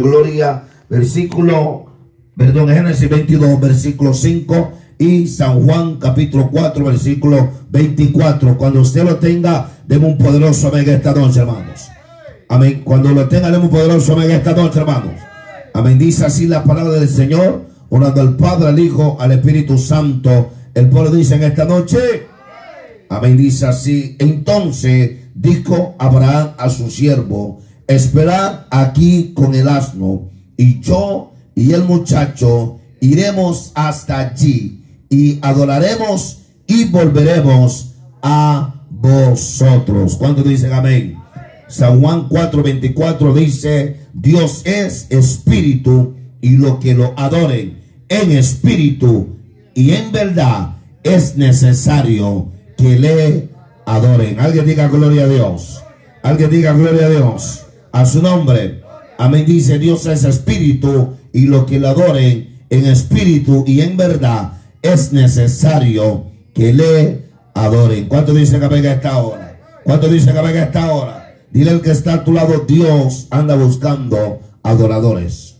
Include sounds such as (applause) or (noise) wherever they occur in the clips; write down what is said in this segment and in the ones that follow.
Gloria, versículo, perdón, Génesis 22, versículo 5 y San Juan capítulo 4, versículo 24. Cuando usted lo tenga, demos un poderoso amén esta noche, hermanos. Amén. Cuando lo tenga, demos un poderoso amén esta noche, hermanos. Amén. Dice así la palabra del Señor, orando al Padre, al Hijo, al Espíritu Santo. El pueblo dice en esta noche. Amén. Dice así. Entonces dijo Abraham a su siervo, esperad aquí con el asno, y yo y el muchacho iremos hasta allí y adoraremos y volveremos a vosotros. ¿Cuántos dicen amén? San Juan 4:24 dice, Dios es espíritu y lo que lo adoren en espíritu y en verdad es necesario que le adoren. Alguien diga gloria a Dios. Alguien diga gloria a Dios a su nombre. Amén. Dice Dios es espíritu y lo que le adoren en espíritu y en verdad es necesario que le adoren. ¿Cuánto dice que venga esta hora? ¿Cuánto dice que venga esta hora? Dile al que está a tu lado, Dios anda buscando adoradores.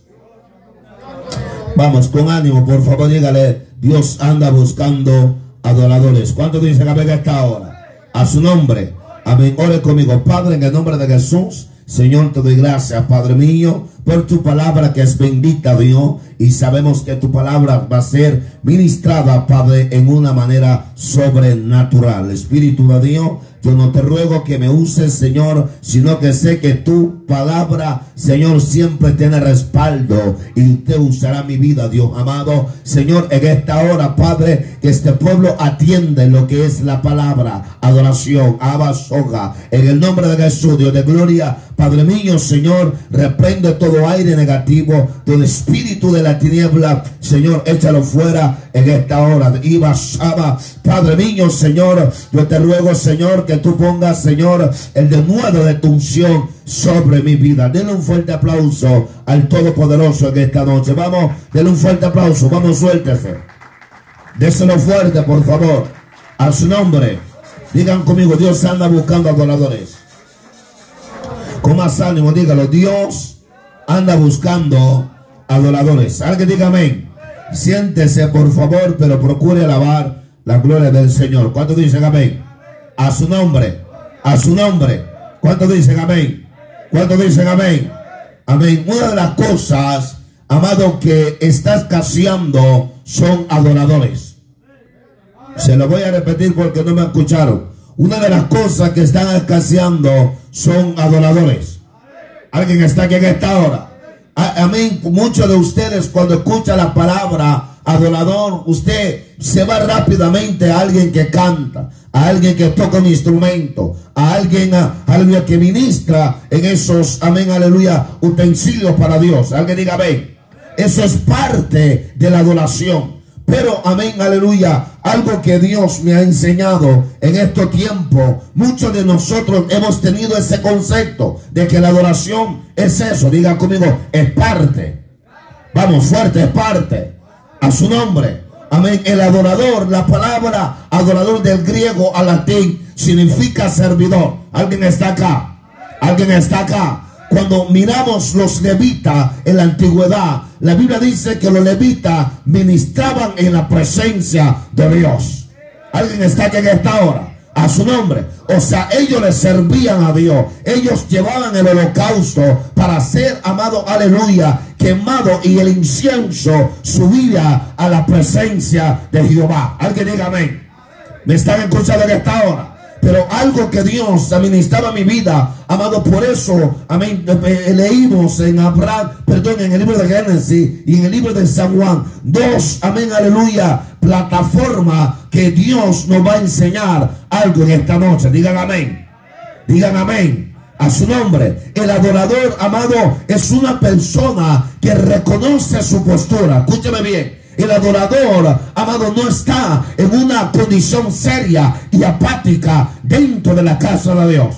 Vamos, con ánimo, por favor, dígale, Dios anda buscando adoradores. ¿Cuánto dice que venga esta hora? A su nombre. Amén. Ore conmigo, Padre, en el nombre de Jesús. Señor, te doy gracias, Padre mío, por tu palabra que es bendita, Dios. Y sabemos que tu palabra va a ser ministrada, Padre, en una manera sobrenatural. Espíritu de Dios, yo no te ruego que me uses, Señor, sino que sé que tu palabra, Señor, siempre tiene respaldo y te usará mi vida, Dios amado. Señor, en esta hora, Padre, que este pueblo atiende lo que es la palabra, adoración, abasoga. En el nombre de Jesús, Dios de gloria, Padre mío, Señor, reprende todo aire negativo, todo espíritu de la tiniebla, Señor, échalo fuera en esta hora. Iba, Padre mío, Señor, yo te ruego, Señor, que tú pongas, Señor, el denuedo de tu unción sobre mi vida. Denle un fuerte aplauso al Todopoderoso en esta noche. Vamos, denle un fuerte aplauso. Vamos, suéltese. Déselo fuerte, por favor. A su nombre. Digan conmigo, Dios anda buscando adoradores. Con más ánimo, dígalo. Dios anda buscando adoradores. Alguien diga amén. Siéntese, por favor, pero procure alabar la gloria del Señor. ¿Cuántos dicen amén? A su nombre. A su nombre. ¿Cuántos dicen amén? ¿Cuántos dicen amén? Amén. Una de las cosas, amado, que estás caseando son adoradores. Se lo voy a repetir porque no me escucharon. Una de las cosas que están escaseando son adoradores. Alguien está aquí en esta hora. Amén. Muchos de ustedes cuando escuchan la palabra adorador, usted se va rápidamente a alguien que canta, a alguien que toca un instrumento, a alguien, a, aleluya, que ministra en esos, amén, aleluya, utensilios para Dios. Alguien diga, amén. Eso es parte de la adoración. Pero, amén, aleluya, algo que Dios me ha enseñado en estos tiempos, muchos de nosotros hemos tenido ese concepto de que la adoración es eso, diga conmigo, es parte. Vamos, fuerte, es parte. A su nombre. Amén. El adorador, la palabra adorador del griego al latín significa servidor. ¿Alguien está acá? ¿Alguien está acá? Cuando miramos los levitas en la antigüedad, la Biblia dice que los levitas ministraban en la presencia de Dios. ¿Alguien está aquí en esta hora? A su nombre. O sea, ellos le servían a Dios. Ellos llevaban el holocausto para ser amado, aleluya, quemado y el incienso subía a la presencia de Jehová. Alguien diga amén. ¿Me están escuchando en esta hora? Pero algo que Dios administraba mi vida, amado, por eso, amén, eh, leímos en Abraham, perdón, en el libro de Génesis y en el libro de San Juan, dos, amén, aleluya, plataforma que Dios nos va a enseñar algo en esta noche. Digan amén. Digan amén. A su nombre. El adorador, amado, es una persona que reconoce su postura. Escúcheme bien. El adorador, amado, no está en una condición seria y apática dentro de la casa de Dios.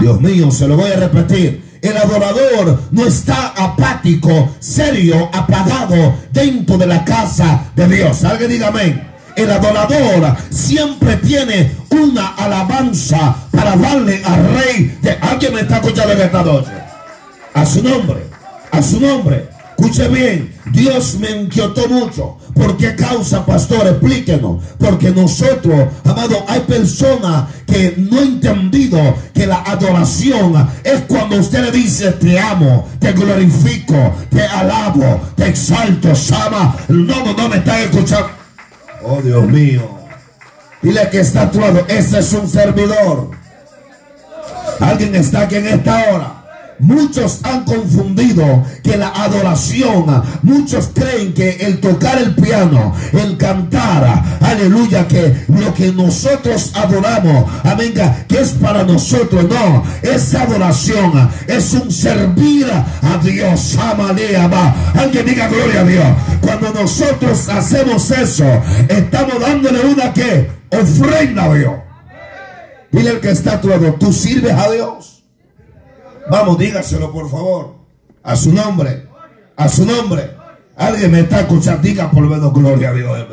Dios mío, se lo voy a repetir. El adorador no está apático, serio, apagado dentro de la casa de Dios. Alguien diga amén. El adorador siempre tiene una alabanza para darle al rey. De... Alguien me está escuchando en esta noche. A su nombre. A su nombre. Escuche bien, Dios me inquietó mucho. ¿Por qué causa, pastor? Explíquenos. Porque nosotros, amado, hay personas que no han entendido que la adoración es cuando usted le dice, te amo, te glorifico, te alabo, te exalto, Sama. No, no, me están escuchando. Oh, Dios mío. Dile que está actuado. Ese es un servidor. Alguien está aquí en esta hora. Muchos han confundido que la adoración, muchos creen que el tocar el piano, el cantar, aleluya, que lo que nosotros adoramos, amén, que es para nosotros, no, esa adoración es un servir a Dios, ama. Alguien diga gloria a Dios. Cuando nosotros hacemos eso, estamos dándole una que ofrenda a Dios. Dile al que está a tú sirves a Dios. Vamos, dígaselo por favor. A su nombre. A su nombre. Alguien me está escuchando. Diga por lo menos gloria a Dios.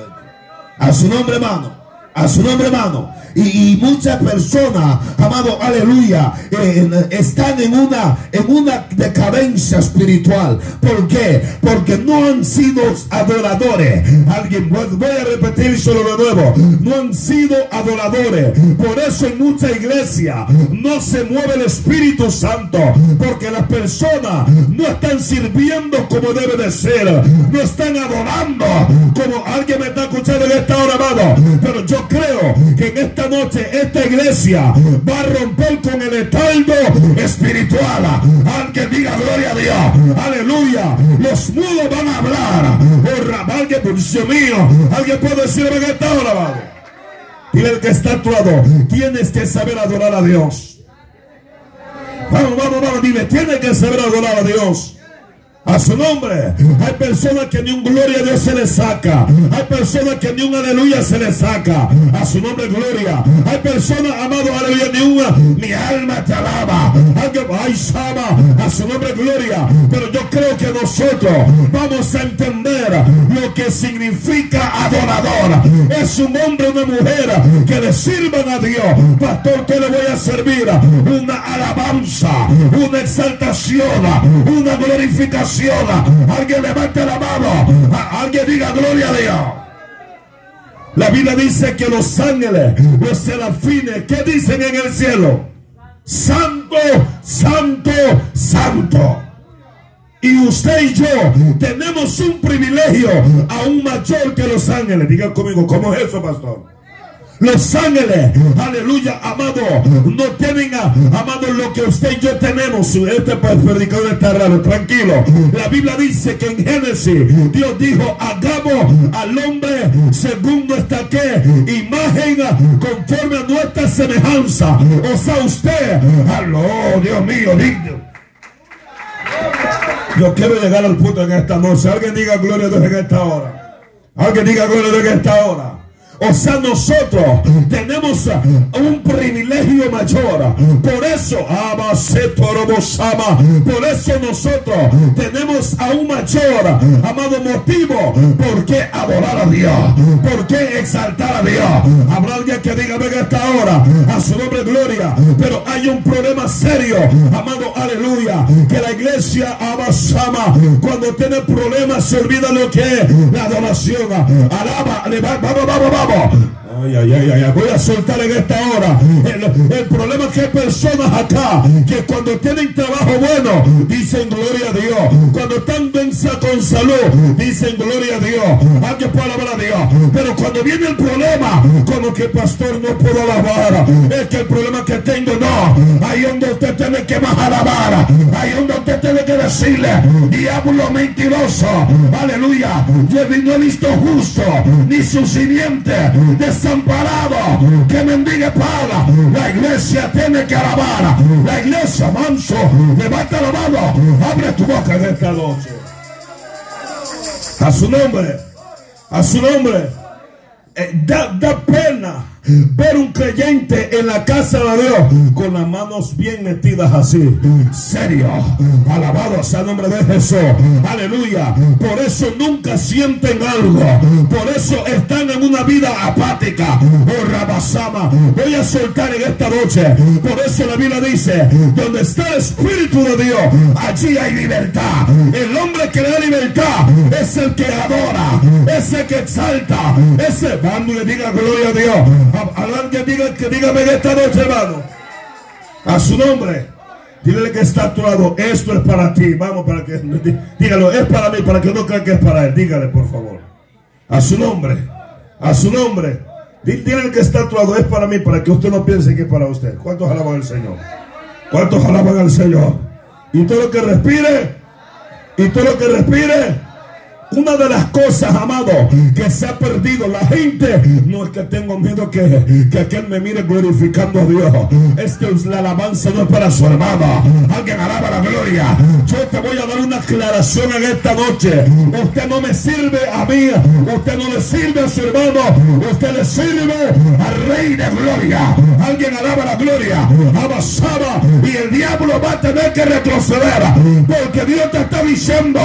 A su nombre, hermano a su nombre, hermano. Y, muchas personas, amado, aleluya, eh, están en una, en una decadencia espiritual. ¿Por qué? Porque no han sido adoradores. Alguien, voy a repetir solo de nuevo. No han sido adoradores. Por eso en mucha iglesia no se mueve el Espíritu Santo. Porque las personas no están sirviendo como debe de ser. No están adorando como alguien me está escuchando en esta hora, amado. Pero yo creo que en esta noche esta iglesia va a romper con el estaldo espiritual. Alguien diga gloria a Dios. Aleluya. Los mudos van a hablar. Oh, alguien, Dios mío. Alguien puede decirme que está hora, Dile el que está actuado. Tienes que saber adorar a Dios. Vamos, vamos, vamos. Dile, tienes que saber adorar a Dios. A su nombre. Hay personas que ni un gloria a Dios se les saca. Hay personas que ni un aleluya se les saca. A su nombre gloria. Hay personas, amado, aleluya, ni una, mi alma te alaba. Ay, sama, a su nombre gloria. Pero yo creo que nosotros vamos a entender lo que significa adorador. Es un hombre, una mujer que le sirvan a Dios. Pastor, ¿qué le voy a servir? Una alabanza, una exaltación, una glorificación Alguien levante la mano. Alguien diga gloria a Dios. La Biblia dice que los ángeles, los serafines, ¿qué dicen en el cielo? Santo, santo, santo. Y usted y yo tenemos un privilegio aún mayor que los ángeles. Diga conmigo, ¿cómo es eso, pastor? Los ángeles, aleluya, amado, no tienen, amado, lo que usted y yo tenemos. Este predicador está raro, tranquilo. La Biblia dice que en Génesis Dios dijo, hagamos al hombre según nuestra que imagen conforme a nuestra semejanza. O sea, usted, aló, Dios mío, digno. Yo quiero llegar al punto en esta noche. Alguien diga gloria a Dios en esta hora. Alguien diga gloria a Dios en esta hora. O sea, nosotros tenemos un privilegio mayor. Por eso, por eso nosotros tenemos aún mayor, amado motivo, por qué adorar a Dios, por qué exaltar a Dios. Habrá alguien que diga, venga esta hora, a su nombre gloria. Pero hay un problema serio, amado, aleluya, que la iglesia abasama, cuando tiene problemas se olvida lo que es la adoración. Alaba, vamos, vamos, vamos. Ay, ay, ay, ay, voy a soltar en esta hora. El, problema es que hay personas acá que cuando tienen trabajo bueno dicen gloria a Dios. Cuando están densa con salud dicen gloria a Dios. Alguien puede alabar a Dios. Pero cuando viene el problema, como que pastor no puedo alabar. Es que el problema que tengo no. Ahí donde usted tiene que la vara. Ahí donde usted tiene que decirle, diablo mentiroso. Aleluya. Yo no he visto justo ni su simiente desamparado que mendigue paga. La iglesia tiene que alabar. La iglesia, manso, levanta la mano, abre tu boca en esta. A su nombre, a su nombre. Eh, da pena ver un creyente en la casa de Dios con las manos bien metidas así. Serio. Alabado sea el nombre de Jesús. Aleluya. Por eso nunca sienten algo. Por eso están en una vida apática. Oh Rabasama. Voy a soltar en esta noche. Por eso la Biblia dice, donde está el Espíritu de Dios, allí hay libertad. El hombre que le da libertad es el que adora, es el que exalta, ese, vamos le diga gloria a Dios. Hablar que diga, que dígame en esta noche, hermano. A su nombre. Dile que está a tu lado. Esto es para ti. Vamos, para que. (laughs) Dígalo, es para mí, para que no crean que es para él. Dígale, por favor. A su nombre. A su nombre. Dile que está a tu lado. Es para mí, para que usted no piense que es para usted. ¿Cuántos alaban al Señor? ¿Cuántos alaban al Señor? Y todo lo que respire. Y todo lo que respire una de las cosas, amado, que se ha perdido la gente, no es que tengo miedo que, que aquel me mire glorificando a Dios. Es que la alabanza no es para su hermano. Alguien alaba la gloria. Yo te voy a dar una aclaración en esta noche. Usted no me sirve a mí. Usted no le sirve a su hermano. Usted le sirve al Rey de Gloria. Alguien alaba la gloria. Abasaba. Y el diablo va a tener que retroceder. Porque Dios te está diciendo,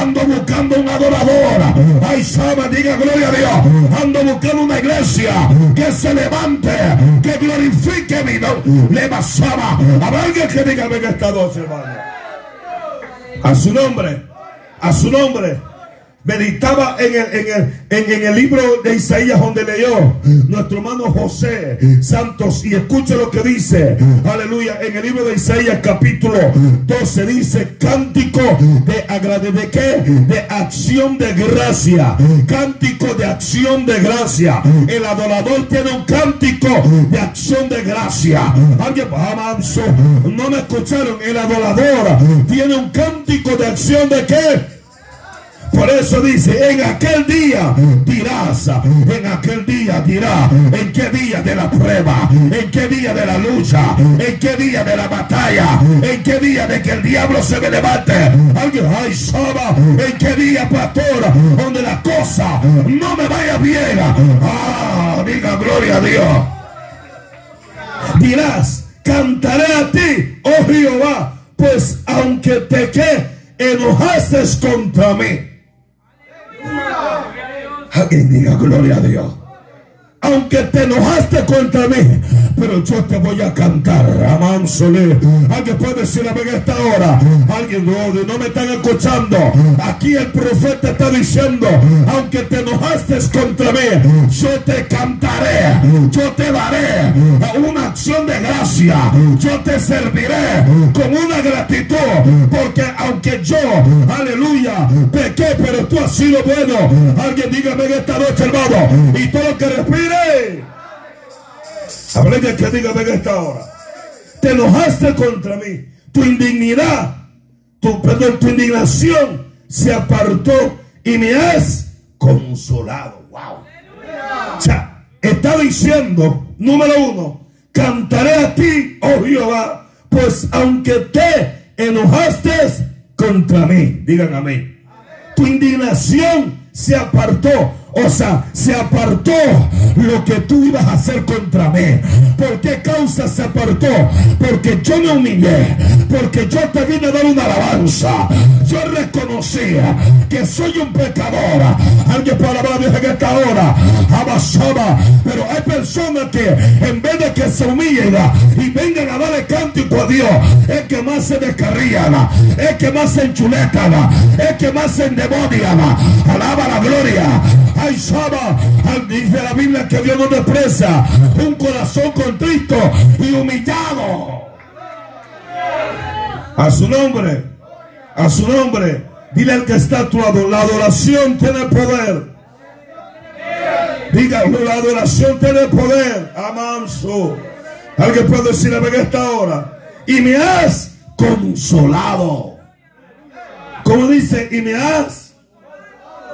ando buscando un adorador Ay, Sama, diga gloria a Dios. Ando buscando una iglesia que se levante, que glorifique mi nombre. Basaba. Habrá alguien que diga venga esta noche, hermano. A su nombre. A su nombre meditaba en el, en, el, en, el, libro de Isaías donde leyó nuestro hermano José Santos y escucha lo que dice aleluya en el libro de Isaías capítulo 12 dice cántico de de qué de acción de gracia cántico de acción de gracia. El adorador tiene un cántico de acción de gracia alguien no me escucharon el adorador tiene un cántico de acción de qué por eso dice, en aquel día dirás, en aquel día dirá, en qué día de la prueba, en qué día de la lucha, en qué día de la batalla, en qué día de que el diablo se me levante. Alguien, ay, Saba, en qué día, pastor, donde la cosa no me vaya bien. Ah, diga gloria a Dios. Dirás, cantaré a ti, oh Jehová, pues aunque te que enojaste contra mí Alguien diga gloria a Dios. Aunque te enojaste contra mí, pero yo te voy a cantar. Amansole. Alguien puede decir a en esta hora. Alguien no, no me están escuchando. Aquí el profeta está diciendo: Aunque te enojaste contra mí, yo te cantaré. Yo te daré una acción de gracia. Yo te serviré con una gratitud. Porque aunque yo, aleluya, pequé, pero tú has sido bueno. Alguien dígame esta noche, hermano. Y todo lo que respire. Habrá que diga en esta hora. Te enojaste contra mí. Tu indignidad, tu, perdón, tu indignación se apartó y me has consolado. Wow. O sea, está diciendo, número uno, cantaré a ti, oh Jehová, pues aunque te enojaste contra mí, digan amén. Tu indignación se apartó o sea, se apartó lo que tú ibas a hacer contra mí. ¿Por qué causa se apartó? Porque yo me humillé. Porque yo te vine a dar una alabanza. Yo reconocía que soy un pecador. Alguien para hablar en esta hora. Abasaba. Pero hay personas que en vez de que se humillen y vengan a darle cántico a Dios, es que más se descarrían. Es que más se enchuletan. Es que más se endemonian. Alaba la gloria. Ay, Saba, dice la Biblia que Dios no desprecia un corazón contrito y humillado. A su nombre, a su nombre, dile al que está actuado, la adoración tiene poder. Diga, la adoración tiene poder. Amanso. Alguien puede decir en esta hora. Y me has consolado. Como dice, y me has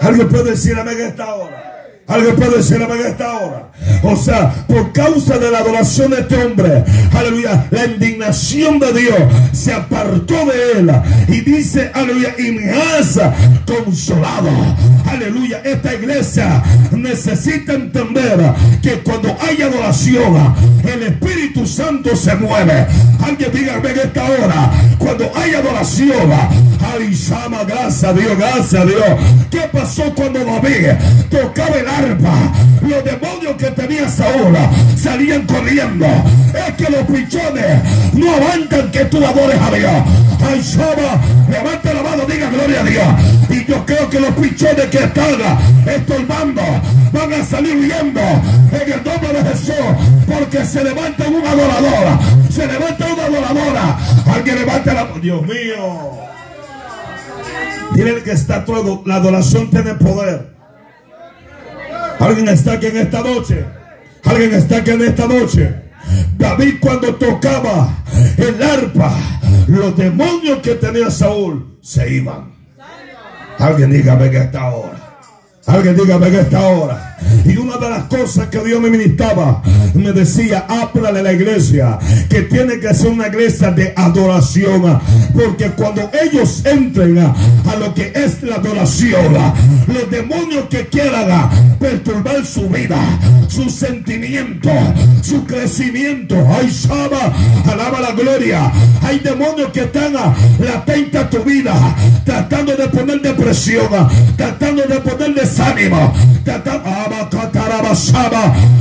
Alguien puede decir amén esta hora. Alguien puede decir en esta hora. O sea, por causa de la adoración de este hombre, aleluya, la indignación de Dios se apartó de él. Y dice, aleluya, y me has consolado. Aleluya, esta iglesia necesita entender que cuando hay adoración, el Espíritu Santo se mueve. Alguien diga en esta hora, cuando hay adoración, ay, llama, gracias a Dios, gracias a Dios. ¿Qué pasó cuando David tocaba el los demonios que tenía Saúl salían corriendo. Es que los pichones no aguantan que tú adores a Dios. Ay, Shaba, levanta la mano, diga gloria a Dios. Y yo creo que los pichones que están estorbando van a salir huyendo en el nombre de Jesús. Porque se levanta una adoradora. Se levanta una adoradora. Alguien levanta la mano. Dios mío. Dile que está todo. La adoración tiene poder. Alguien está aquí en esta noche. Alguien está aquí en esta noche. David cuando tocaba el arpa, los demonios que tenía Saúl se iban. Alguien dígame que esta hora. Alguien dígame que esta hora. Y una de las cosas que Dios me ministraba, me decía, háblale a la iglesia, que tiene que ser una iglesia de adoración. Porque cuando ellos entren a, lo que es la adoración, los demonios que quieran perturbar su vida, su sentimiento, su crecimiento, ay, Shaba, alaba la gloria. Hay demonios que están latentes a tu vida, tratando de poner depresión, tratando de poner desánimo, tratando,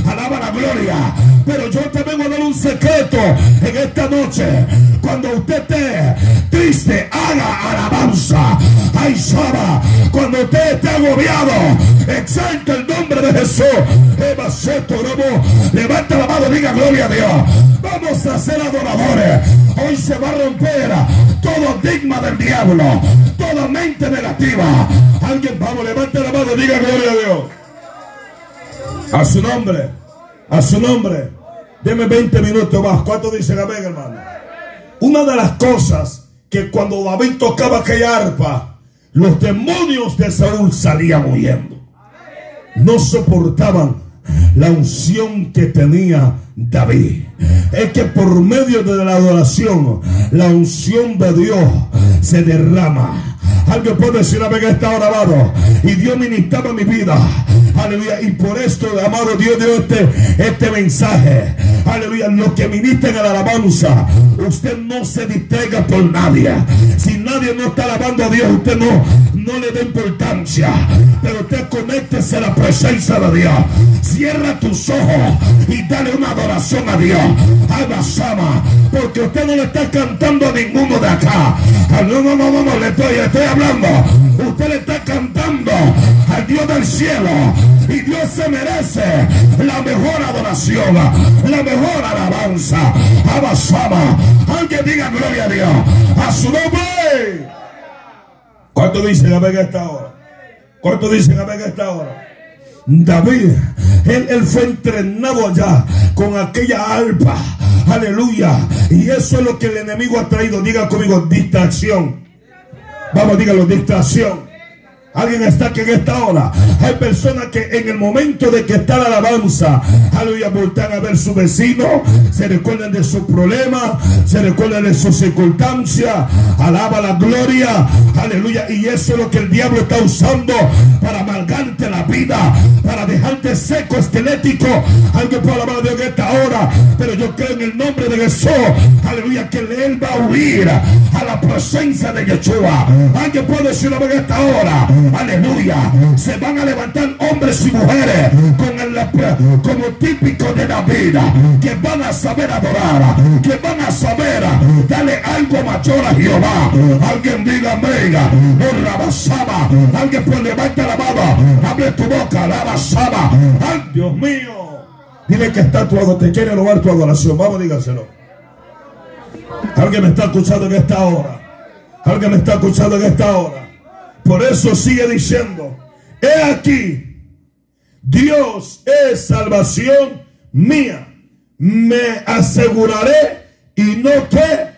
Alaba la gloria. Pero yo te vengo a dar un secreto en esta noche. Cuando usted esté triste, haga alabanza. Ay, Saba. Cuando usted esté agobiado, exalta el nombre de Jesús. Eva Levanta la mano, diga gloria a Dios. Vamos a ser adoradores. Hoy se va a romper todo digma del diablo, toda mente negativa. Alguien, vamos, levanta la mano, diga gloria a Dios. A su nombre. A su nombre. Deme 20 minutos más. ¿Cuánto dice amén, hermano? Una de las cosas que cuando David tocaba aquella arpa, los demonios de Saúl salían huyendo. No soportaban la unción que tenía David. Es que por medio de la adoración, la unción de Dios se derrama. Alguien puede decir a que está grabado. Y Dios ministraba mi vida. Aleluya. Y por esto, amado Dios, dio este, este mensaje. Aleluya. Los que ministran a la alabanza, usted no se distraiga por nadie. Si nadie no está alabando a Dios, usted no, no le da importancia. Pero usted conéctese a la presencia de Dios. Cierra tus ojos y dale una adoración a Dios. Abasama. Porque usted no le está cantando a ninguno de acá. No, no, no, no, no, le estoy, estoy hablando. Usted le está cantando al Dios del cielo. Y Dios se merece la mejor adoración, la mejor alabanza. Abasama. Alguien diga gloria a Dios. A su nombre. ¿Cuánto dicen a ver esta hora? ¿Cuánto dicen a ver esta hora? David, él, él, fue entrenado allá con aquella alpa. Aleluya. Y eso es lo que el enemigo ha traído. Diga conmigo, distracción. Vamos, dígalo, distracción. Alguien está aquí en esta hora. Hay personas que en el momento de que está la alabanza, aleluya, voltean a ver su vecino, se recuerdan de su problema, se recuerdan de su circunstancia, alaba la gloria, aleluya. Y eso es lo que el diablo está usando para amargarte la vida, para dejarte seco, esquelético. Alguien puede alabar a Dios en esta hora, pero yo creo en el nombre de Jesús, aleluya, que él va a huir a la presencia de Yeshua. Alguien puede decirlo en esta hora aleluya, se van a levantar hombres y mujeres como típico de la vida, que van a saber adorar, que van a saber darle algo mayor a Jehová. Alguien diga, no rabasaba, alguien pues levanta la mano, abre tu boca, la rabasaba. Ay, Dios mío. Dile que está tu te quiere robar tu adoración. Vamos, dígaselo. Alguien me está escuchando en esta hora. Alguien me está escuchando en esta hora. Por eso sigue diciendo, he aquí, Dios es salvación mía. Me aseguraré y no que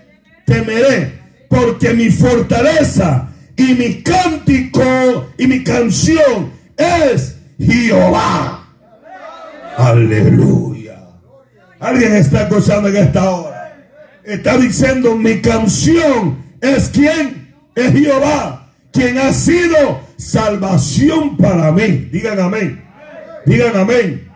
temeré, porque mi fortaleza y mi cántico y mi canción es Jehová. Aleluya. Alguien está escuchando en esta hora. Está diciendo mi canción es quien es Jehová, quien ha sido salvación para mí. Digan amén. Digan amén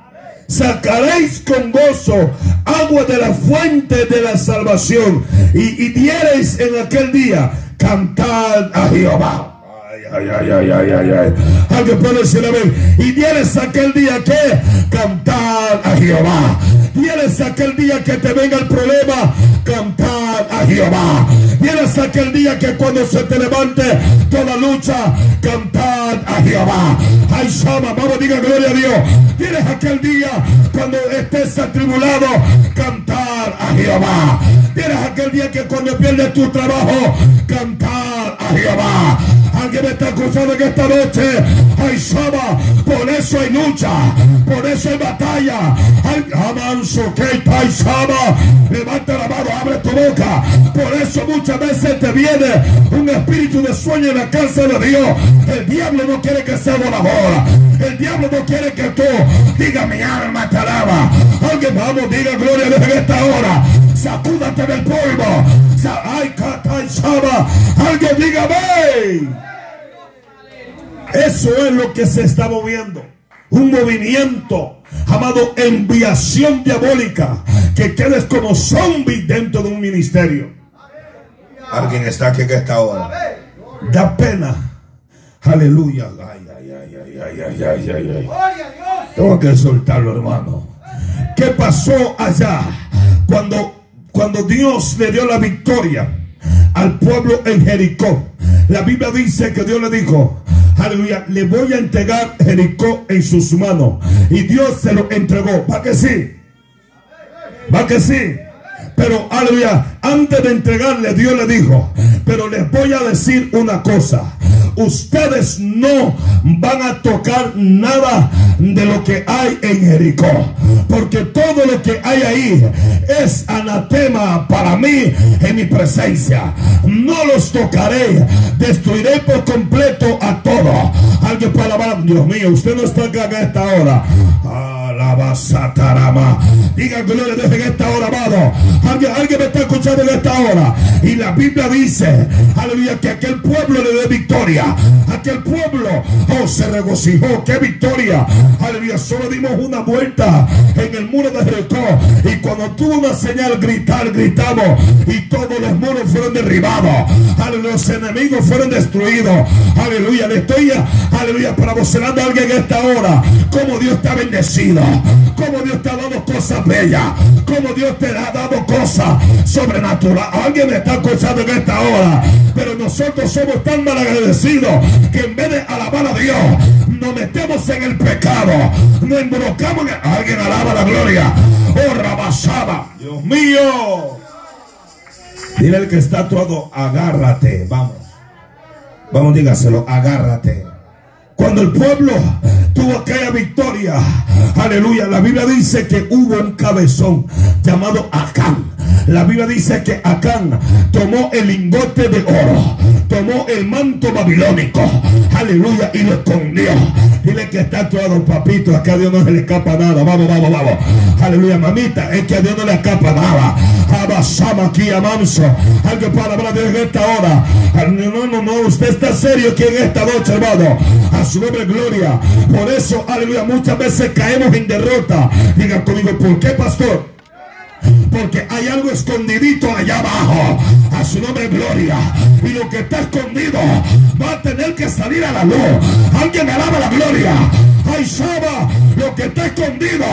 sacaréis con gozo agua de la fuente de la salvación y, y diereis en aquel día cantar a Jehová. Ay, ay, ay, ay, ay. Alguien puede decir amén. Y tienes aquel día que cantar a Jehová. Tienes aquel día que te venga el problema, cantar a Jehová. Tienes aquel día que cuando se te levante toda lucha, cantar a Jehová. Ay, Shama, vamos, diga gloria a Dios. Tienes aquel día cuando estés atribulado, cantar a Jehová. Tienes aquel día que cuando pierdes tu trabajo, cantar a Jehová. Alguien me está acusando en esta noche. Ay, Shama, por eso hay lucha, por eso hay batalla. Ay, amanso, que Shama. Levanta la mano, abre tu boca. Por eso muchas veces te viene un espíritu de sueño en la casa de Dios. El diablo no quiere que sea voladora. El diablo no quiere que tú diga mi alma te alaba. Alguien vamos, diga gloria en esta hora. Sacúdate del polvo. Ay, Shama. Alguien diga. Eso es lo que se está moviendo. Un movimiento, amado, enviación diabólica, que quedes como zombie dentro de un ministerio. Alguien está aquí que está ahora. Da pena. Aleluya. Tengo que soltarlo, hermano. ¿Qué pasó allá cuando, cuando Dios le dio la victoria al pueblo en Jericó? La Biblia dice que Dios le dijo, aleluya, le voy a entregar Jericó en sus manos. Y Dios se lo entregó. ¿Va que sí? ¿Va que sí? Pero, aleluya, antes de entregarle, Dios le dijo, pero les voy a decir una cosa. Ustedes no van a tocar nada de lo que hay en Jericó. Porque todo lo que hay ahí es anatema para mí en mi presencia. No los tocaré. Destruiré por completo a todos. Alguien para alabar. Dios mío, usted no está acá en esta hora. Alabasatarama. Diga gloria a en esta hora, amado. Alguien, alguien me está escuchando en esta hora. Y la Biblia dice, aleluya, que aquel pueblo le dé victoria. Aquel pueblo, oh, se regocijó. ¡Qué victoria! Aleluya, solo dimos una vuelta en el muro de Jericó. Y cuando tuvo una señal, gritar, gritamos. Y todos los muros fueron derribados. Aleluya, los enemigos fueron destruidos. Aleluya, le estoy, aleluya, promocionando a alguien en esta hora. Como Dios ha bendecido. Como Dios te ha dado cosas bellas. Como Dios te ha dado cosas sobrenaturales. Alguien me está escuchando en esta hora. Pero nosotros somos tan mal que en vez de alabar a Dios, nos metemos en el pecado. Nos involucramos en el- Alguien alaba la gloria. Oh, rabasaba. Dios mío. Dile al que está actuado, agárrate. Vamos. Vamos, dígaselo, agárrate. Cuando el pueblo tuvo aquella victoria, aleluya, la Biblia dice que hubo un cabezón llamado Acán. La Biblia dice que Acán tomó el lingote de oro, tomó el manto babilónico, aleluya, y lo escondió. Dile que está actuado, papito, acá a Dios no se le escapa nada. Vamos, vamos, vamos. Aleluya, mamita, es que a Dios no le escapa nada. Abasama aquí a. Alguien para hablar de en esta hora. No, no, no, usted está serio aquí en esta noche, hermano. A su nombre, gloria. Eso, aleluya, muchas veces caemos en derrota. Digan conmigo, ¿por qué, pastor? Porque hay algo escondidito allá abajo. A su nombre, gloria. Y lo que está escondido va a tener que salir a la luz. Alguien alaba la gloria. Ay, Saba, lo que está escondido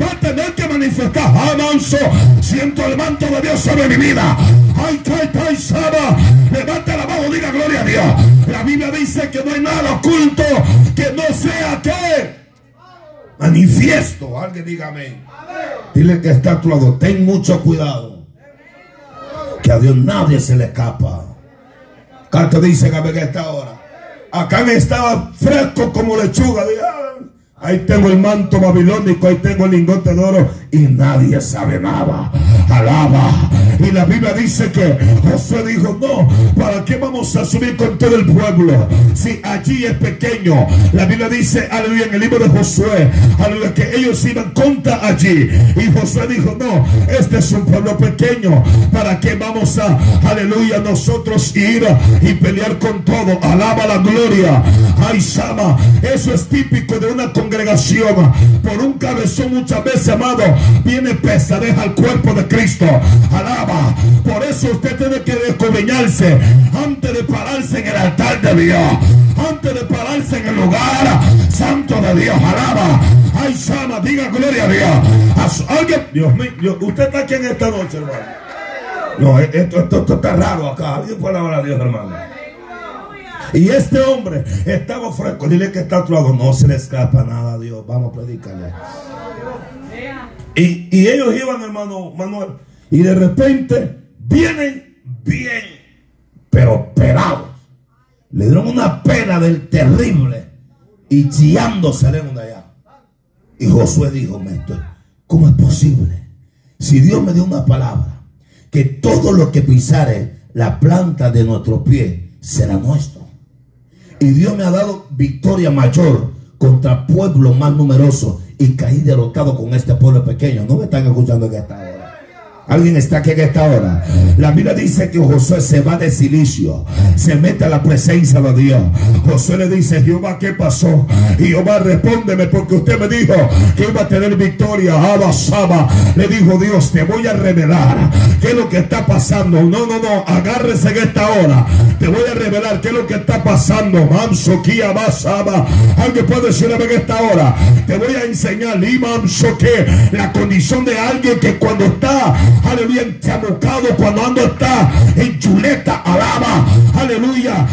va a tener que manifestar. Ah, manso, siento el manto de Dios sobre mi vida. Ay, Saba, levanta la mano, diga gloria a Dios. La Biblia dice que no hay nada oculto que no sea que manifiesto. Alguien diga amén. Dile que está a tu lado, ten mucho cuidado. Que a Dios nadie se le escapa. Canto dice que en esta hora. Acá estaba fresco como lechuga. Dije, "Ah, Ahí tengo el manto babilónico, ahí tengo el lingote de oro y nadie sabe nada. Alaba. Y la Biblia dice que Josué dijo, no, ¿para qué vamos a subir con todo el pueblo? Si allí es pequeño. La Biblia dice, aleluya, en el libro de Josué, aleluya, que ellos iban contra allí. Y Josué dijo, no, este es un pueblo pequeño. ¿Para qué vamos a, aleluya, nosotros ir y pelear con todo? Alaba la gloria. Ay, Sama, eso es típico de una congregación. Por un cabezón muchas veces, amado, viene pesadez al cuerpo de Cristo. Alaba. Por eso usted tiene que descobeñarse antes de pararse en el altar de Dios. Antes de pararse en el lugar santo de Dios. Alaba. Ay, Sama, diga gloria a Dios. alguien, Dios mío, usted está aquí en esta noche, hermano. No, esto, esto, está raro acá. Alguien puede hablar a Dios, hermano. Y este hombre estaba fresco. Dile que está a No se le escapa nada a Dios. Vamos a predicarle. Y, ellos iban, hermano Manuel. Y de repente vienen bien, pero pelados. Le dieron una pena del terrible. Y chillando salieron de allá. Y Josué dijo, ¿cómo es posible? Si Dios me dio una palabra, que todo lo que pisare la planta de nuestro pie será nuestro. Y Dios me ha dado victoria mayor contra pueblo más numeroso y caí derrotado con este pueblo pequeño. No me están escuchando que está Alguien está aquí en esta hora. La Biblia dice que Josué se va de silicio, se mete a la presencia de Dios. Josué le dice, Jehová, ¿qué pasó? Y Jehová, respóndeme porque usted me dijo que iba a tener victoria. Abasaba. Le dijo Dios, te voy a revelar qué es lo que está pasando. No, no, no, agárrese en esta hora. Te voy a revelar qué es lo que está pasando. Manso, Kia, Basaba. Alguien puede decirle en esta hora. Te voy a enseñar, que la condición de alguien que cuando está aleluya, enchamucado cuando ando está en chuleta, alaba, aleluya,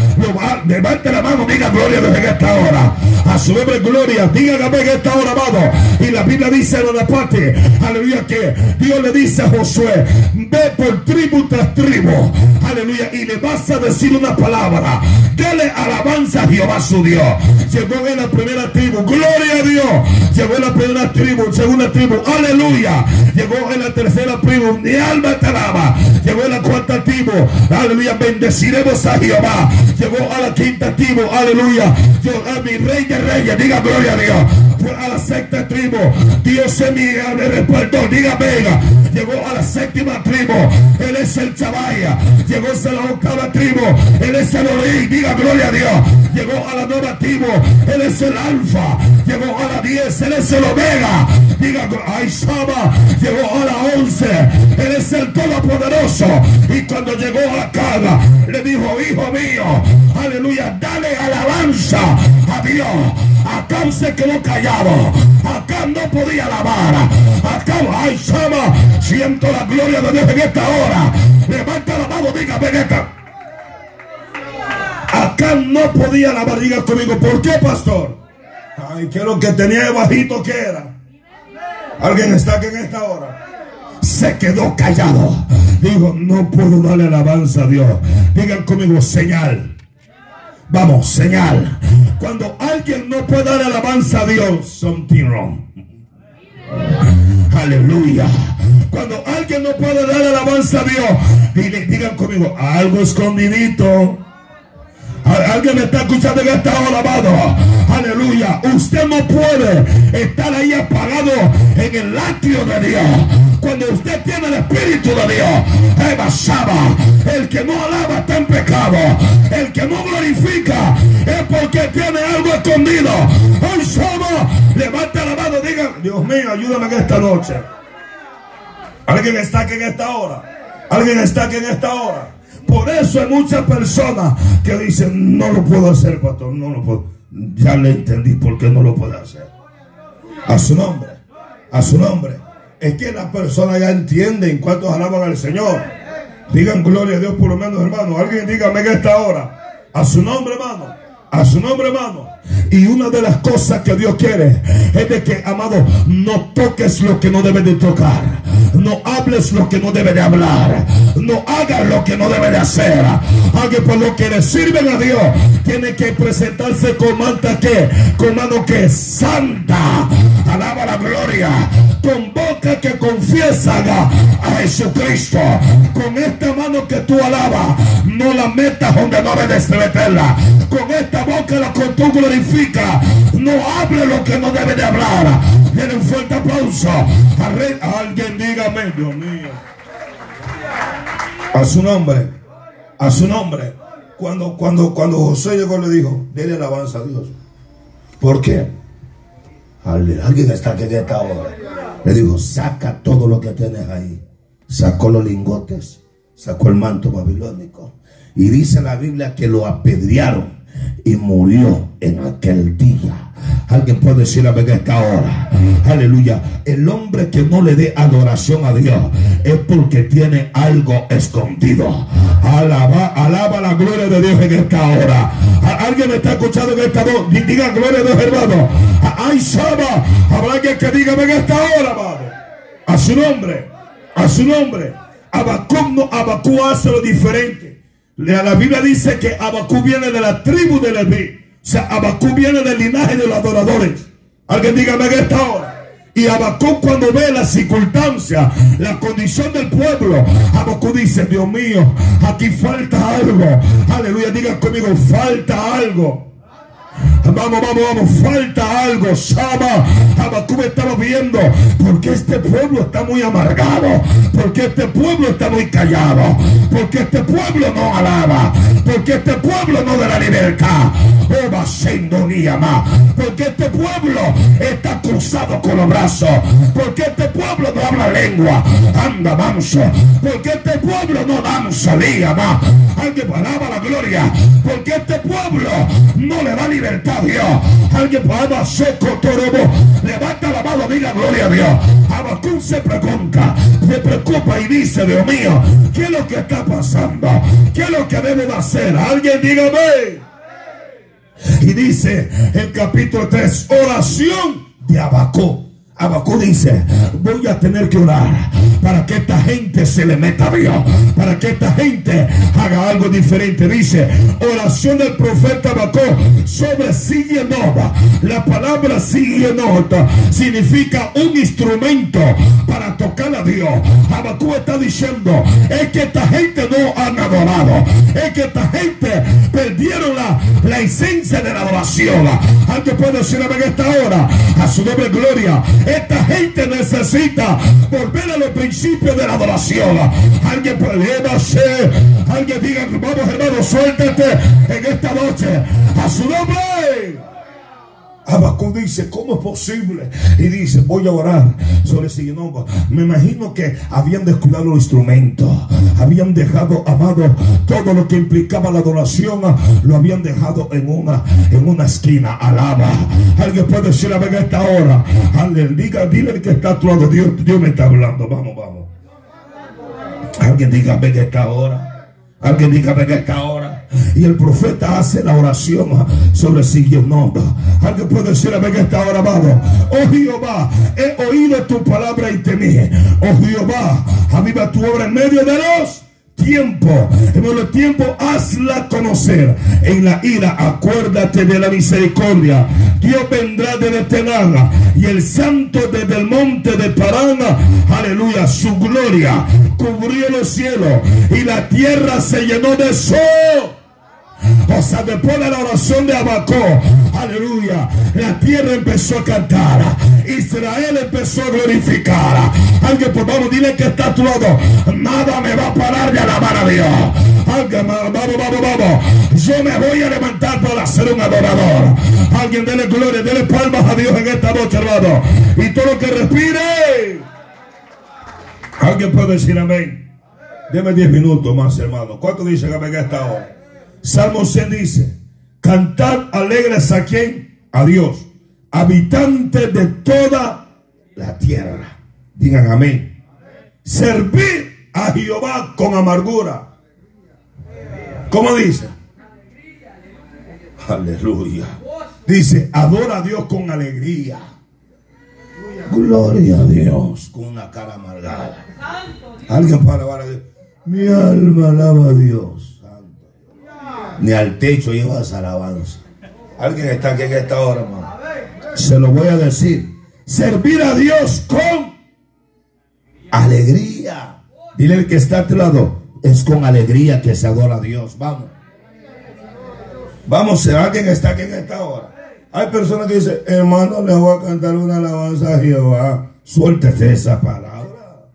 levante la mano, diga gloria desde esta hora, a su nombre gloria, diga en esta hora, amado, y la Biblia dice en la parte, aleluya, que Dios le dice a Josué, ve por tribu tras tribu, aleluya, y le vas a decir una palabra, dele alabanza a Jehová su Dios, llegó en la primera tribu, gloria a Dios, llegó en la primera tribu, segunda tribu, aleluya, llegó en la tercera tribu, mi alma te alaba. Llegó a la cuarta tribu, aleluya, bendeciremos a Jehová. Llegó a la quinta tribu, aleluya. Yo, a mi rey de reyes, diga gloria a Dios. Fue a la sexta tribu, Dios es mi respaldó, diga venga. Llegó a la séptima tribu, Él es el Chabaya. Llegó a la octava tribu, Él es el Orí, diga gloria a Dios. Llegó a la nueva tribu, Él es el Alfa. Llegó a la diez, Él es el Omega. Diga, ay, Shama. Llegó a la once, él es el Todopoderoso. Y cuando llegó a la casa, le dijo, hijo mío, aleluya, dale alabanza a Dios. Acá se quedó callado. Acá no podía alabar. Acá, ay, Sama, siento la gloria de Dios en esta hora. Levanta la mano, diga, ven acá. Acá no podía alabar, diga conmigo, ¿por qué, pastor? Ay, que lo que tenía de bajito que era. Alguien está aquí en esta hora se quedó callado. Dijo, no puedo darle alabanza a Dios. Digan conmigo, señal. Vamos, señal. Cuando alguien no puede dar alabanza a Dios, something wrong. Aleluya. Cuando alguien no puede dar alabanza a Dios, digan conmigo, algo escondidito. Alguien me está escuchando en esta hora, amado. Aleluya. Usted no puede estar ahí apagado en el latio de Dios. Cuando usted tiene el Espíritu de Dios, Eva el que no alaba está en pecado. El que no glorifica es porque tiene algo escondido. Hoy Saba, levanta la mano, diga, Dios mío, ayúdame en esta noche. Alguien está aquí en esta hora. Alguien está aquí en esta hora. Por eso hay muchas personas que dicen, no lo puedo hacer, pastor, no lo puedo. Ya le entendí por qué no lo puede hacer. A su nombre, a su nombre. Es que las personas ya entienden cuántos alaban al Señor. Digan gloria a Dios por lo menos, hermano. Alguien dígame que esta hora. A su nombre, hermano. A su nombre, hermano. Y una de las cosas que Dios quiere es de que, amado, no toques lo que no debe de tocar. No hables lo que no debe de hablar. No hagas lo que no debe de hacer. Alguien por lo que le sirven a Dios tiene que presentarse con manta que, con mano que santa. Alaba la gloria. Con boca que confiesan a Jesucristo. Con esta mano que tú alabas, no la metas donde no debes meterla. Con esta boca la que tú glorifica. No hable lo que no debe de hablar. Tiene un fuerte aplauso. Alguien dígame, Dios mío. A su nombre. A su nombre. Cuando, cuando, cuando José llegó le dijo, dele alabanza a Dios. ¿Por qué? Alguien está aquí en esta hora. Le dijo, saca todo lo que tienes ahí. Sacó los lingotes, sacó el manto babilónico. Y dice la Biblia que lo apedrearon y murió en aquel día. Alguien puede decir a esta hora. Aleluya. El hombre que no le dé adoración a Dios es porque tiene algo escondido. Alaba, alaba la gloria de Dios en esta hora. Alguien está escuchando en esta voz. Diga gloria a Dios, hermano. Ay, Saba. Habrá alguien que diga en esta hora, hermano. A su nombre. A su nombre. Abacú, no, Abacú hace lo diferente. La Biblia dice que Abacú viene de la tribu de Leví. O sea, Abacú viene del linaje de los adoradores. Alguien dígame que esta hora. Y Abacú cuando ve la circunstancia, la condición del pueblo, Abacú dice, Dios mío, aquí falta algo. Aleluya, diga conmigo, falta algo. Vamos, vamos, vamos, falta algo. Sama, Abacú estaba viendo porque este pueblo está muy amargado, porque este pueblo está muy callado, porque este pueblo no alaba, porque este pueblo no da la libertad. Porque este pueblo está cruzado con los brazos, porque este pueblo no habla lengua, anda manso, porque este pueblo no danza, más. Alguien alaba la gloria, porque este pueblo no le da libertad Dios. Alguien para seco torobo. Levanta la mano, diga gloria a Dios. Abacún se pregunta, se preocupa y dice, Dios mío, ¿qué es lo que está pasando? ¿Qué es lo que debo de hacer? Alguien dígame. Y dice el capítulo 3, oración de Abacú. Abacú dice, voy a tener que orar para que esta gente se le meta a Dios, para que esta gente haga algo diferente. Dice, oración del profeta Abacú sobre nova La palabra nota significa un instrumento para tocar a Dios. Abacú está diciendo, es que esta gente no han adorado, es que esta gente perdieron la, la esencia de la adoración. Alguien puede decir a esta hora, a su nombre gloria esta gente necesita volver a los principios de la adoración. Alguien ser, alguien diga, vamos hermano, suéltate en esta noche. A su nombre. Abacú dice, ¿cómo es posible? Y dice, voy a orar sobre Signova. Me imagino que habían descuidado los instrumentos. Habían dejado, amado, todo lo que implicaba la adoración. Lo habían dejado en una, en una esquina. Alaba. Alguien puede decir a ver esta hora. Diga, dile que está actuando. Dios, Dios me está hablando. Vamos, vamos. Alguien diga, ven esta hora. Alguien diga, ven esta hora. Y el profeta hace la oración sobre nombre. Alguien puede decir, ven esta hora, amado. Oh Jehová, he oído tu palabra y temí. Oh Jehová, aviva tu obra en medio de los tiempo, en el tiempo hazla conocer. En la ira acuérdate de la misericordia. Dios vendrá de detenerla y el santo desde el monte de Parana, aleluya, su gloria cubrió los cielos y la tierra se llenó de sol. O sea, después de la oración de Abacó, aleluya, la tierra empezó a cantar. Israel empezó a glorificar. Alguien, por favor, dile que está a tu lado. Nada me va a parar de alabar a Dios. Alguien, vamos, vamos, vamos. Yo me voy a levantar para ser un adorador. Alguien, dele gloria, dele palmas a Dios en esta noche, hermano. Y todo lo que respire. Alguien puede decir amén. Deme 10 minutos más, hermano. ¿Cuánto dicen amén a esta hora? Salmo 100 dice, cantad alegres a quien? A Dios, habitante de toda la tierra. Digan amén. Servir a Jehová con amargura. ¿Cómo dice? Aleluya. Dice, adora a Dios con alegría. Gloria a Dios con una cara amargada. Alguien para alabar a Dios. Mi alma alaba a Dios. Ni al techo lleva esa alabanza. Alguien está aquí en esta hora, hermano. Se lo voy a decir. Servir a Dios con alegría. Dile el que está a tu lado. Es con alegría que se adora a Dios. Vamos. Vamos, alguien está aquí en esta hora. Hay personas que dicen, hermano, le voy a cantar una alabanza a Jehová. Suéltese esa palabra.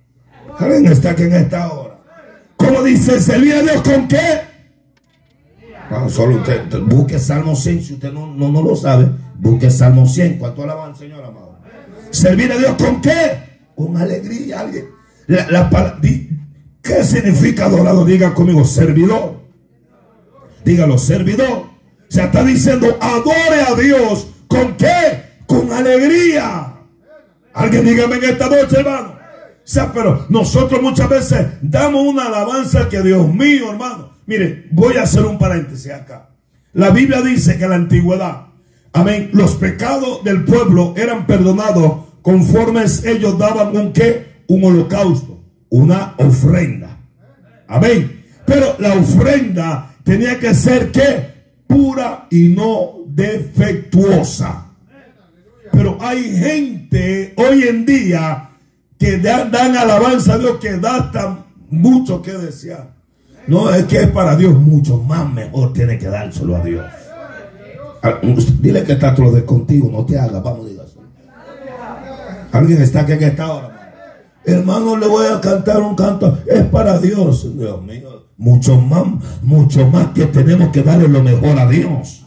Alguien está aquí en esta hora. ¿Cómo dice, servir a Dios con qué? Solo usted, busque Salmo 100, si usted no, no, no lo sabe, busque Salmo 100. ¿Cuánto alaban, Señor amado? ¿Servir a Dios con qué? Con alegría. Alguien. ¿Qué significa adorado? Diga conmigo, servidor. Dígalo, servidor. Se está diciendo, adore a Dios. ¿Con qué? Con alegría. Alguien dígame en esta noche, hermano. O sea, pero nosotros muchas veces damos una alabanza que Dios mío, hermano. Mire, voy a hacer un paréntesis acá. La Biblia dice que en la antigüedad, amén, los pecados del pueblo eran perdonados conforme ellos daban un qué, un holocausto, una ofrenda. Amén. Pero la ofrenda tenía que ser qué, pura y no defectuosa. Pero hay gente hoy en día que dan, alabanza a Dios que da hasta mucho que desear. No es que es para Dios mucho más mejor tiene que dárselo a Dios. Ah, dile que está todo de contigo, no te hagas, vamos, dígaselo. Alguien está aquí en esta hora. Hermano, le voy a cantar un canto. Es para Dios. Dios mío. Mucho más, mucho más que tenemos que darle lo mejor a Dios.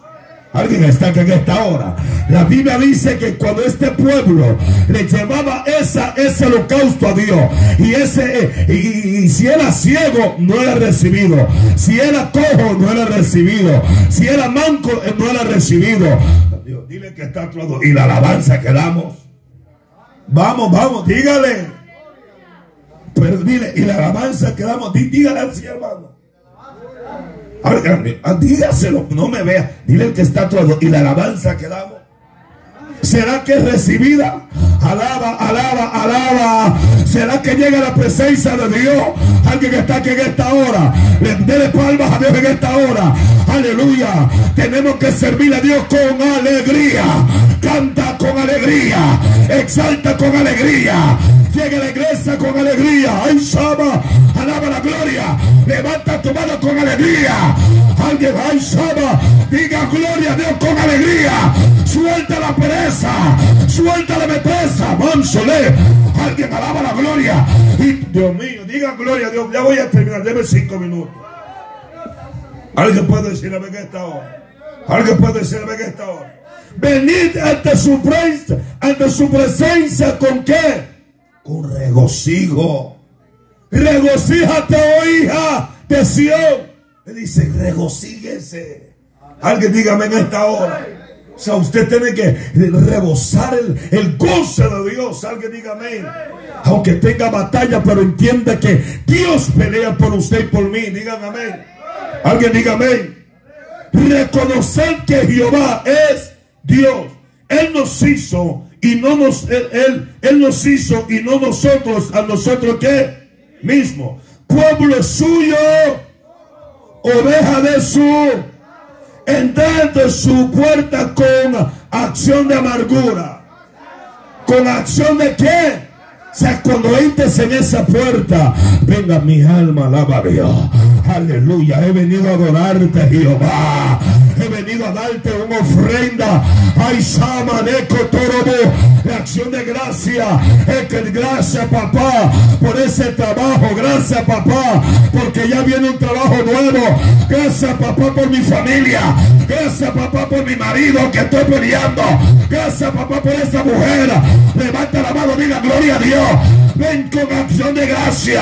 Alguien está aquí en esta hora. La Biblia dice que cuando este pueblo le llevaba esa, ese holocausto a Dios, y ese, y, si era ciego, no era recibido. Si era cojo, no era recibido. Si era manco, no era recibido. Dios, dile que está todo. Y la alabanza que damos. Vamos, vamos, dígale. Pero dile, y la alabanza que damos, dígale así, hermano. Ah, dígaselo, no me vea. Dile el que está todo. Y la alabanza que damos. ¿Será que es recibida? Alaba, alaba, alaba. ¿Será que llega la presencia de Dios? Alguien que está aquí en esta hora. Le dé palmas a Dios en esta hora. Aleluya. Tenemos que servir a Dios con alegría. Canta con alegría. Exalta con alegría. Llega la iglesia con alegría. Ay, Shama. Alaba la gloria. Levanta tu mano con alegría. Alguien, ay, Shama. Diga gloria a Dios con alegría. Suelta la pereza. Suelta la meteza. Mansole. Alguien alaba la gloria. Dios mío, diga gloria a Dios. Ya voy a terminar. Deme cinco minutos. Alguien puede decir a esta hora. Alguien puede decir a esta hora. Venid ante su, ante su presencia con qué? Con regocijo. Regocíjate, oh hija de Sion. Me dice, regocíguese. Alguien dígame en esta hora. O sea, usted tiene que rebosar el, el de Dios. Alguien dígame. Aunque tenga batalla, pero entienda que Dios pelea por usted y por mí. Dígame amén. Alguien diga amén. Reconocer que Jehová es Dios. Él nos hizo y no nos, él, él, nos hizo y no nosotros, a nosotros qué mismo. Pueblo suyo, oveja de su, entrando su puerta con acción de amargura. ¿Con acción de qué? Sea, cuando entres en esa puerta, venga mi alma, alaba Dios. Aleluya, he venido a adorarte, Jehová. Venido a darte una ofrenda. Ay, Samaneco Torobo. La acción de gracia. Es que gracias, papá, por ese trabajo. Gracias, papá, porque ya viene un trabajo nuevo. Gracias, papá, por mi familia. Gracias, papá, por mi marido que estoy peleando. Gracias, papá, por esa mujer. Levanta la mano, diga gloria a Dios. Ven con acción de gracia.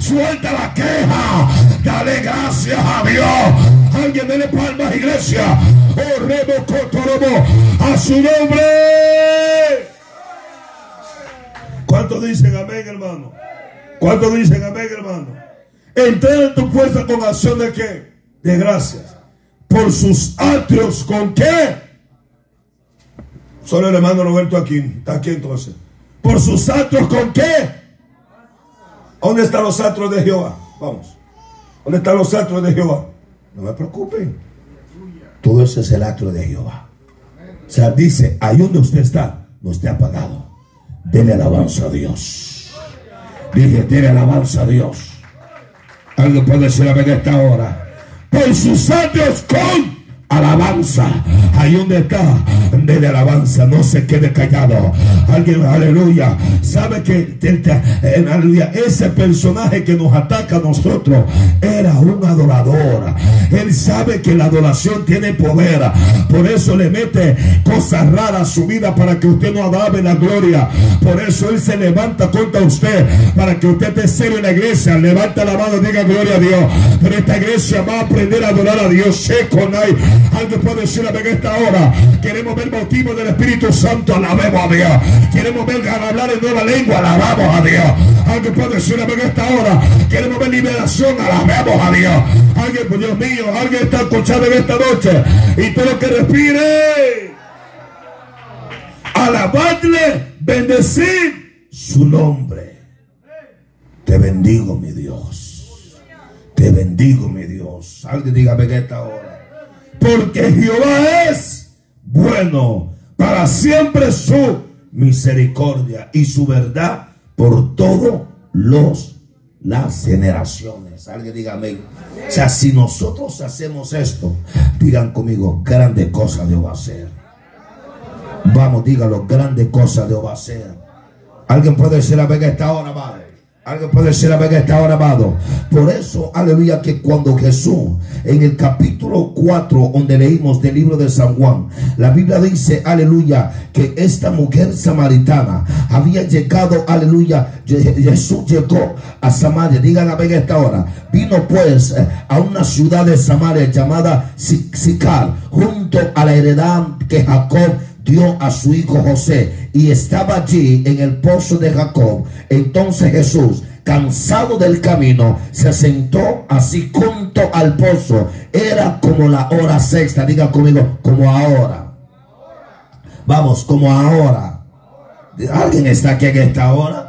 Suelta la queja. Dale gracias a Dios. Alguien dele palmas, iglesia. Oh. A su nombre. ¿Cuántos dicen amén, hermano? ¿Cuántos dicen amén, hermano? Entra en tu fuerza con acción de qué? De gracias. por sus atrios con qué? Solo el hermano Roberto aquí, está aquí entonces. Por sus atrios con qué? ¿Dónde están los atrios de Jehová? Vamos. ¿Dónde están los atrios de Jehová? No me preocupen. Todo eso es el atrio de Jehová. O sea, dice, ahí donde usted está, no esté apagado. Dele alabanza a Dios. Dije, dele alabanza a Dios. Alguien puede decir a esta hora. Por sus atrios con alabanza. Ahí donde está, de alabanza, no se quede callado. Alguien, aleluya, sabe que aleluya, ese personaje que nos ataca a nosotros era un adorador. Él sabe que la adoración tiene poder. Por eso le mete cosas raras a su vida para que usted no alabe la gloria. Por eso Él se levanta contra usted para que usted esté serio en la iglesia. Levanta la mano diga gloria a Dios. Pero esta iglesia va a aprender a adorar a Dios. Seco, Alguien puede decir en esta hora. Queremos ver motivo del Espíritu Santo. Alabemos a Dios. Queremos ver hablar en nueva lengua. Alabamos a Dios. Alguien puede decir en esta hora. Queremos ver liberación. Alabemos a Dios. Alguien, pues, Dios mío, alguien está escuchando en esta noche. Y todo lo que respire. Alabadle, bendecir su nombre. Te bendigo, mi Dios. Te bendigo, mi Dios. Alguien dígame en esta hora porque Jehová es bueno, para siempre su misericordia y su verdad por todos los las generaciones. Alguien diga amén. O sea, si nosotros hacemos esto, digan conmigo, grande cosa Dios va a hacer. Vamos, dígalo, grande cosa Dios va a hacer. Alguien puede decir a ver que esta hora, va Alguien puede decir a ver que está amado. Por eso, aleluya, que cuando Jesús, en el capítulo 4, donde leímos del libro de San Juan, la Biblia dice, aleluya, que esta mujer samaritana había llegado, aleluya, Jesús llegó a Samaria. Digan a ver esta hora. Vino pues a una ciudad de Samaria llamada Sicar, junto a la heredad que Jacob dio a su hijo José y estaba allí en el pozo de Jacob. Entonces Jesús, cansado del camino, se sentó así junto al pozo. Era como la hora sexta, diga conmigo, como ahora. Vamos, como ahora. ¿Alguien está aquí en esta hora?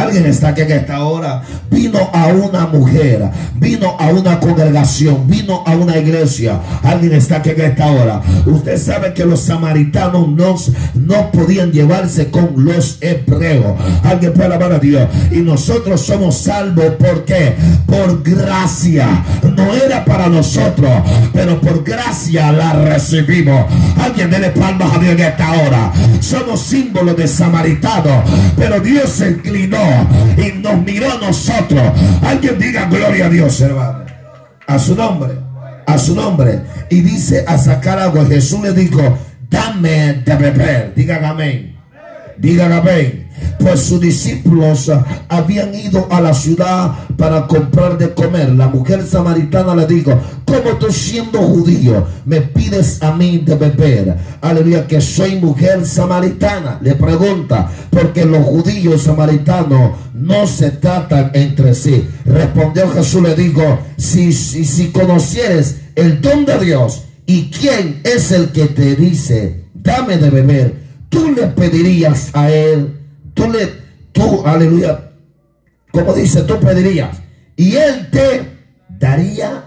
Alguien está aquí en esta hora. Vino a una mujer, vino a una congregación, vino a una iglesia. Alguien está aquí en esta hora. Usted sabe que los samaritanos no, no podían llevarse con los hebreos. Alguien puede alabar a Dios. Y nosotros somos salvos. ¿Por qué? Por gracia. No era para nosotros, pero por gracia la recibimos. Alguien dele palmas a Dios en esta hora. Somos símbolos de samaritanos, pero Dios se inclinó y nos miró a nosotros. Alguien diga gloria a Dios, hermano. A su nombre, a su nombre. Y dice a sacar agua. Jesús le dijo, dame de beber. Digan amén. Digan amén pues sus discípulos habían ido a la ciudad para comprar de comer. La mujer samaritana le dijo, como tú siendo judío me pides a mí de beber? Aleluya, que soy mujer samaritana. Le pregunta, porque los judíos samaritanos no se tratan entre sí. Respondió Jesús, le dijo, si, si, si conocieres el don de Dios y quién es el que te dice, dame de beber, tú le pedirías a él tú le, tú, aleluya, como dice, tú pedirías, y él te daría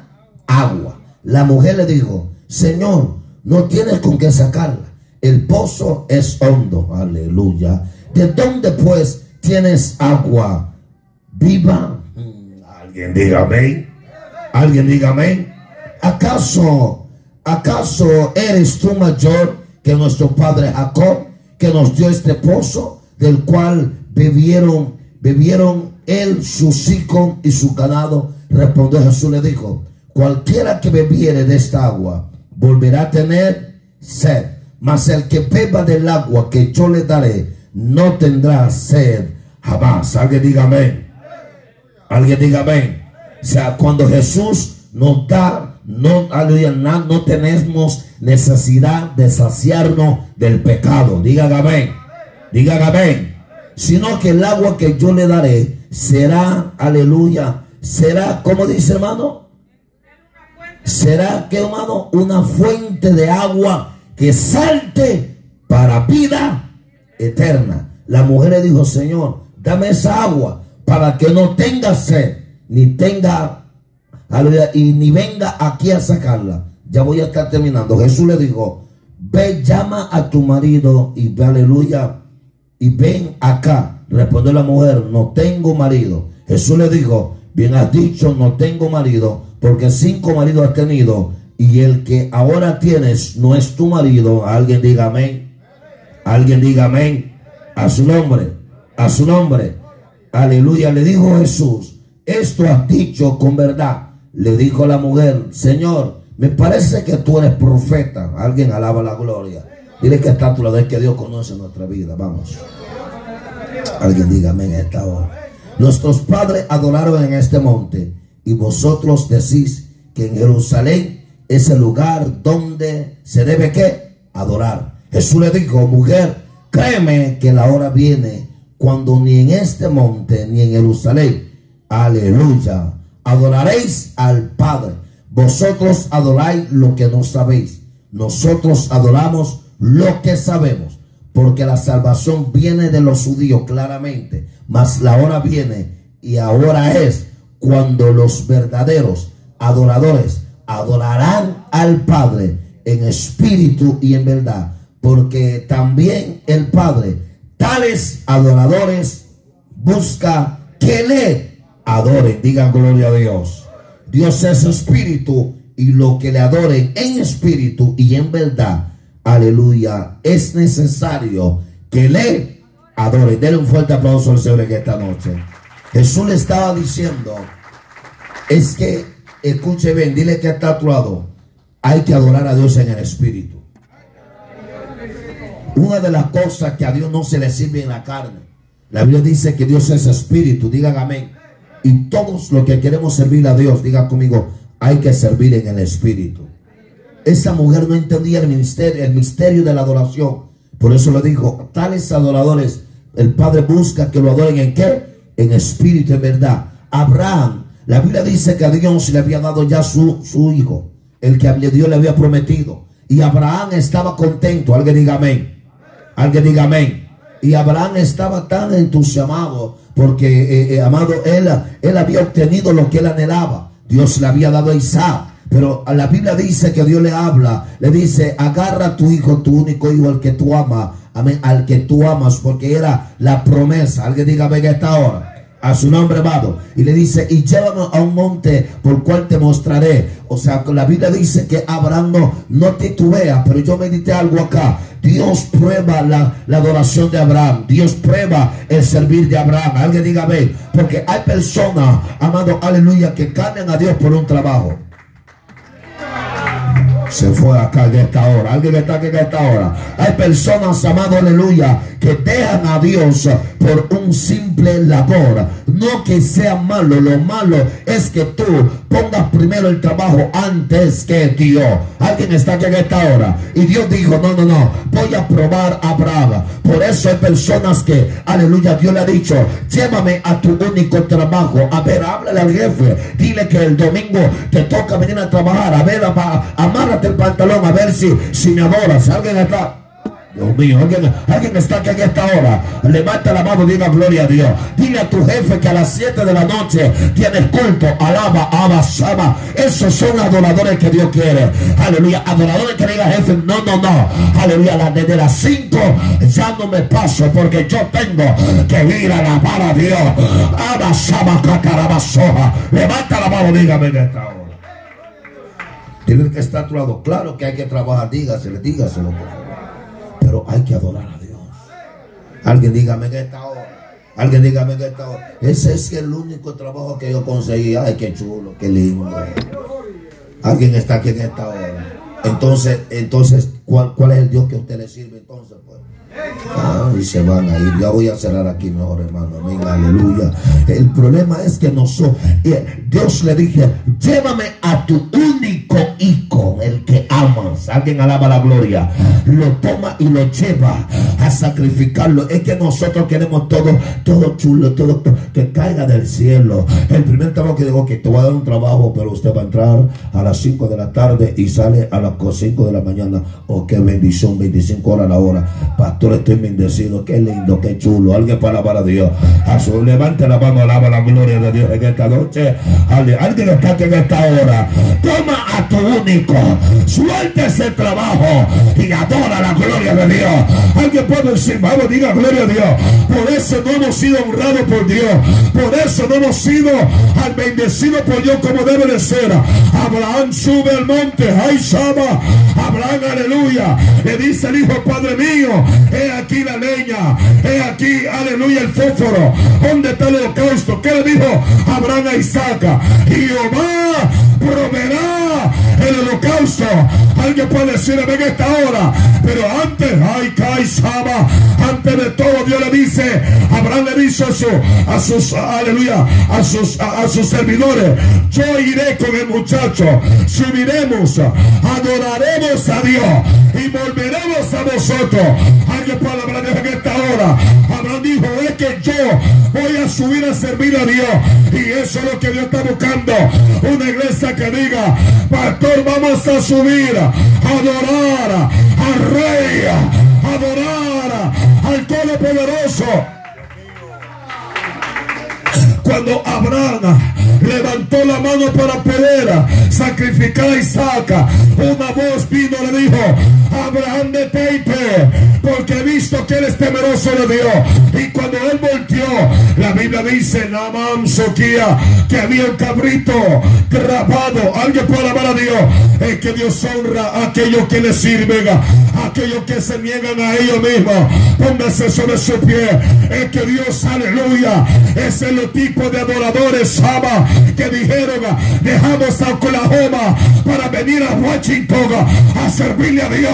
agua. La mujer le dijo, Señor, no tienes con qué sacarla. El pozo es hondo, aleluya. ¿De dónde pues tienes agua viva? Mm, alguien diga amén. Alguien diga amén. ¿Acaso, acaso eres tú mayor que nuestro padre Jacob que nos dio este pozo? Del cual bebieron, bebieron él, sus hijos y su ganado. Respondió Jesús, le dijo, cualquiera que bebiere de esta agua volverá a tener sed, mas el que beba del agua que yo le daré no tendrá sed jamás. Alguien diga amén. Alguien diga amén. O sea, cuando Jesús nos da, no, no tenemos necesidad de saciarnos del pecado. Diga amén. Digan amén. Sino que el agua que yo le daré será, aleluya, será, como dice hermano? será que hermano una fuente de agua que salte para vida eterna. La mujer le dijo, Señor, dame esa agua para que no tenga sed, ni tenga, y ni venga aquí a sacarla. Ya voy a estar terminando. Jesús le dijo, ve, llama a tu marido y aleluya, y ven acá. Respondió la mujer, no tengo marido. Jesús le dijo, bien has dicho, no tengo marido, porque cinco maridos has tenido, y el que ahora tienes no es tu marido. Alguien diga amén. Alguien diga amén. A su nombre, a su nombre. Aleluya. Le dijo Jesús, esto has dicho con verdad. Le dijo la mujer, Señor, me parece que tú eres profeta. Alguien alaba la gloria. Dile que está a tu lado, es que Dios conoce nuestra vida. Vamos. Alguien diga amén esta hora. Nuestros padres adoraron en este monte y vosotros decís que en Jerusalén es el lugar donde se debe que adorar. Jesús le dijo, mujer, créeme que la hora viene cuando ni en este monte ni en Jerusalén, aleluya, adoraréis al Padre. Vosotros adoráis lo que no sabéis. Nosotros adoramos lo que sabemos porque la salvación viene de los judíos claramente, mas la hora viene y ahora es cuando los verdaderos adoradores adorarán al Padre en espíritu y en verdad, porque también el Padre, tales adoradores, busca que le adoren, digan gloria a Dios. Dios es espíritu y lo que le adoren en espíritu y en verdad aleluya, es necesario que le adore. Denle un fuerte aplauso al Señor en esta noche. Jesús le estaba diciendo, es que, escuche bien, dile que está a tu lado, hay que adorar a Dios en el Espíritu. Una de las cosas que a Dios no se le sirve en la carne. La Biblia dice que Dios es Espíritu, digan amén. Y todos los que queremos servir a Dios, digan conmigo, hay que servir en el Espíritu. Esa mujer no entendía el ministerio, el misterio de la adoración. Por eso le dijo, tales adoradores, el Padre busca que lo adoren en qué? En espíritu y verdad. Abraham, la Biblia dice que a Dios le había dado ya su, su hijo, el que Dios le había prometido. Y Abraham estaba contento. Alguien diga amén. Alguien diga amén. Y Abraham estaba tan entusiasmado porque, eh, eh, amado, él, él había obtenido lo que él anhelaba. Dios le había dado a Isaac. Pero la Biblia dice que Dios le habla, le dice, agarra a tu hijo, tu único hijo, al que tú amas, amén, al que tú amas, porque era la promesa. Alguien diga, venga esta hora a su nombre amado. Y le dice, y llévame a un monte por cual te mostraré. O sea, la Biblia dice que Abraham no, no titubea, pero yo medité algo acá. Dios prueba la, la, adoración de Abraham. Dios prueba el servir de Abraham. Alguien diga, ve, porque hay personas, amado, aleluya, que cambian a Dios por un trabajo se fue acá en esta hora. Alguien está aquí en esta hora. Hay personas, amado, aleluya, que dejan a Dios por un simple labor. No que sea malo. Lo malo es que tú pongas primero el trabajo antes que Dios. Alguien está aquí en esta hora. Y Dios dijo, no, no, no. Voy a probar a Abraham. Por eso hay personas que, aleluya, Dios le ha dicho, llévame a tu único trabajo. A ver, háblale al jefe. Dile que el domingo te toca venir a trabajar. A ver, amárrate el pantalón a ver si, si me adoras. Alguien está. Dios mío, alguien, alguien está aquí en esta hora. Levanta la mano diga gloria a Dios. Dile a tu jefe que a las 7 de la noche tienes culto. Alaba, abasaba. Esos son adoradores que Dios quiere. Aleluya. Adoradores que diga jefe. No, no, no. Aleluya. Desde las 5 ya no me paso porque yo tengo que ir a alabar a Dios. Abasaba, cacarabasoja. Levanta la mano, dígame en esta. Tiene que estar a tu lado. Claro que hay que trabajar, dígaselo, dígaselo, por favor. Pero hay que adorar a Dios. Alguien dígame en esta hora. Alguien dígame en esta hora. Ese es el único trabajo que yo conseguí. Ay, qué chulo, qué lindo. Alguien está aquí en esta hora. Entonces, entonces, ¿cuál, cuál es el Dios que a usted le sirve entonces? Pues? Y se van a ir. Ya voy a cerrar aquí mejor, hermano. Amén, aleluya. El problema es que nosotros, eh, Dios le dije, llévame a tu único hijo, el que amas. Alguien alaba la gloria. Lo toma y lo lleva a sacrificarlo. Es que nosotros queremos todo, todo chulo, todo, que caiga del cielo. El primer trabajo que digo que te voy a dar un trabajo, pero usted va a entrar a las 5 de la tarde y sale a las 5 de la mañana. Oh, qué bendición, 25 horas a la hora. Pastor, estoy bendecido. Qué lindo, qué chulo. Alguien para alabar a Dios. A su levante la mano, alaba la gloria de Dios en esta noche. Alguien está aquí en esta hora. Toma a tu único. Suelte ese trabajo y adora la gloria de Dios. Alguien puede decir, vamos, diga gloria a Dios. Por eso no hemos sido honrados por Dios. Por eso no hemos sido al bendecido por Dios como debe de ser. Abraham sube al monte. Ay, Shama. Abraham, aleluya. Le dice el hijo, Padre mío, he aquí la leña. He aquí, aleluya, el fósforo. ¿Dónde está el holocausto? ¿Qué le dijo Abraham a Isaac? Jehová proveerá el holocausto. Alguien puede decir en esta hora. Pero antes, ay, Kaisaba, antes de todo, Dios le dice, Abraham le dice a, sus, aleluya, a sus, a, sus servidores, yo iré con el muchacho, subiremos, adoraremos a Dios y volveremos a vosotros. Alguien puede hablar en esta hora. Abraham dijo, es que yo voy a subir a servir a Dios. Y eso es lo que Dios está buscando. Una iglesia que diga, pastor, vamos a subir, a adorar al rey, a adorar al Todopoderoso. Cuando Abraham levantó la mano para poder sacrificar a Isaac, una voz vino y le dijo, Abraham detente, porque he visto que él es temeroso de Dios. Y cuando él volteó, la Biblia dice, Naman Soquía, que había un cabrito grabado. Alguien puede alabar a Dios. Es que Dios honra a aquellos que le sirven, a aquellos que se niegan a ellos mismos. Póngase sobre su pie. Es que Dios, aleluya, es el tipo de adoradores, ama, que dijeron, dejamos a Oklahoma para venir a Washington a servirle a Dios.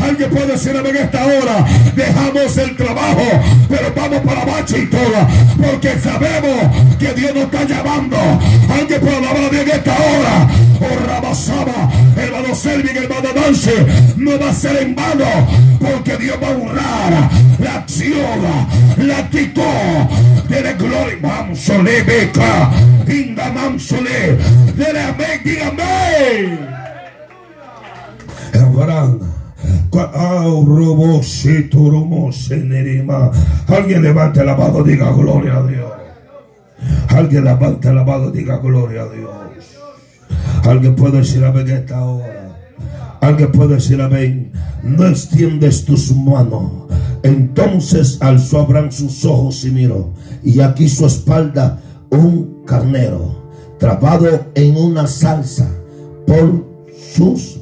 Alguien puede decir en esta hora, dejamos el trabajo, pero vamos para Washington porque sabemos que Dios nos está llamando. Alguien puede hablar en esta hora. Oh, Rabasaba, hermano Selvin, hermano Dance, no va a ser en vano, porque Dios va a honrar la acción, la actitud de la gloria. Vamos, beca, inda mamsole, de la amén, Abraham. Alguien levante la mano, diga gloria a Dios. Alguien levante la mano, diga gloria a Dios. Alguien puede decir amén en esta hora. Alguien puede decir amén. No extiendes tus manos. Entonces alzó Abraham sus ojos y miró. Y aquí su espalda un carnero trabado en una salsa por sus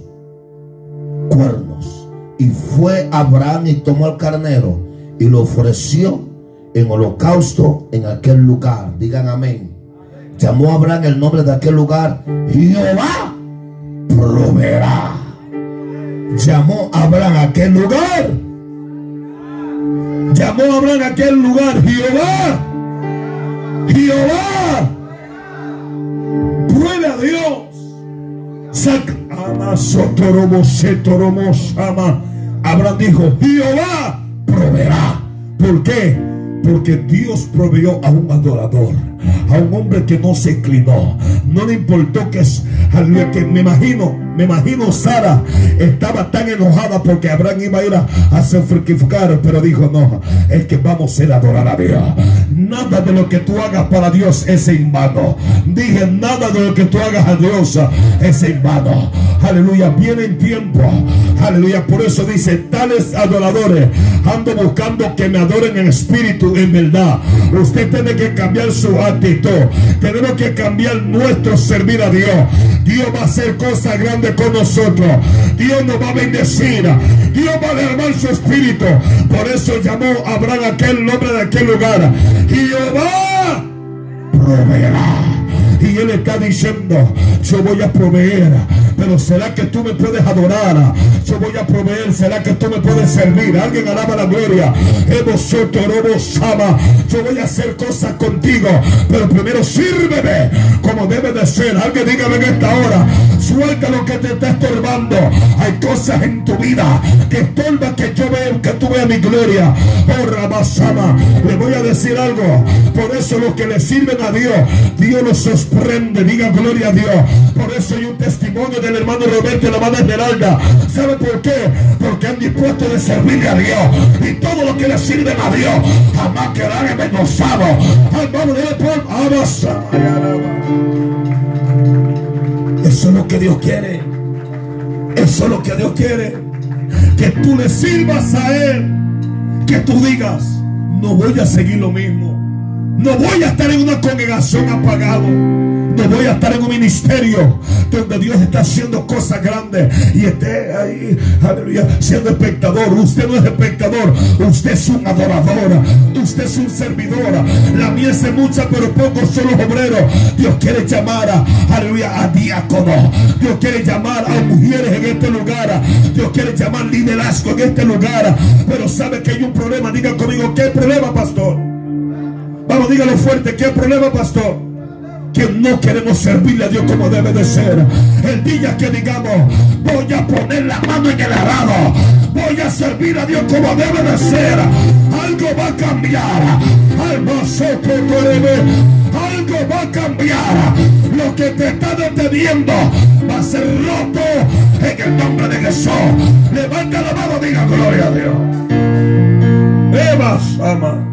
cuernos. Y fue Abraham y tomó el carnero y lo ofreció en holocausto en aquel lugar. Digan amén. Llamó Abraham el nombre de aquel lugar. Jehová proveerá. Llamó Abraham a aquel lugar. Llamó Abraham a aquel lugar. Jehová. Jehová. Pruebe a Dios. Abraham dijo, Jehová proveerá. ¿Por qué? Porque Dios proveyó a un adorador a un hombre que no se inclinó. No le importó que, que me imagino, me imagino Sara estaba tan enojada porque Abraham iba a ir a, sacrificar, pero dijo, no, es que vamos a a adorar a Dios. Nada de lo que tú hagas para Dios es en vano. Dije, nada de lo que tú hagas a Dios es en vano. Aleluya, viene en tiempo. Aleluya, por eso dice, tales adoradores ando buscando que me adoren en espíritu, en verdad. Usted tiene que cambiar su actitud. Tenemos que cambiar nuestro servir a Dios. Dios va a hacer cosas grandes con nosotros. Dios nos va a bendecir. Dios va a derramar su espíritu. Por eso llamó a Abraham aquel nombre de aquel lugar. Jehová proveerá. Y Él está diciendo, yo voy a proveer. Pero será que tú me puedes adorar. Yo voy a proveer. Será que tú me puedes servir. Alguien alaba la gloria. Yo voy a hacer cosas contigo. Pero primero sírveme como debe de ser. Alguien dígame en esta hora. Suelta lo que te está estorbando. Hay cosas en tu vida que estorban que yo vea, que tú veas mi gloria. Oh Rabasama. Le voy a decir algo. Por eso los que le sirven a Dios, Dios los sorprende. Diga gloria a Dios. Por eso hay un testimonio del hermano Roberto y la madre Esmeralda. ¿Sabe por qué? Porque han dispuesto de servirle a Dios. Y todo lo que le sirven a Dios jamás quedarán envenosados. Vamos, de por Eso es lo que Dios quiere. Eso es lo que Dios quiere. Que tú le sirvas a Él. Que tú digas, no voy a seguir lo mismo. No voy a estar en una congregación apagado. No voy a estar en un ministerio donde Dios está haciendo cosas grandes y esté ahí, aleluya, siendo espectador. Usted no es espectador, usted es un adorador, usted es un servidor. La mía es mucha, pero pocos son los obreros. Dios quiere llamar a, aleluya, a diáconos. Dios quiere llamar a mujeres en este lugar. Dios quiere llamar liderazgo en este lugar. Pero sabe que hay un problema. Diga conmigo, ¿qué problema, pastor? Vamos, dígalo fuerte, ¿qué problema, pastor? Que no queremos servirle a Dios como debe de ser. El día que digamos, voy a poner la mano en el arado, voy a servir a Dios como debe de ser, algo va a cambiar. Algo va a cambiar. Lo que te está deteniendo va a ser roto en el nombre de Jesús. Levanta la mano, diga gloria a Dios. Eva, ama.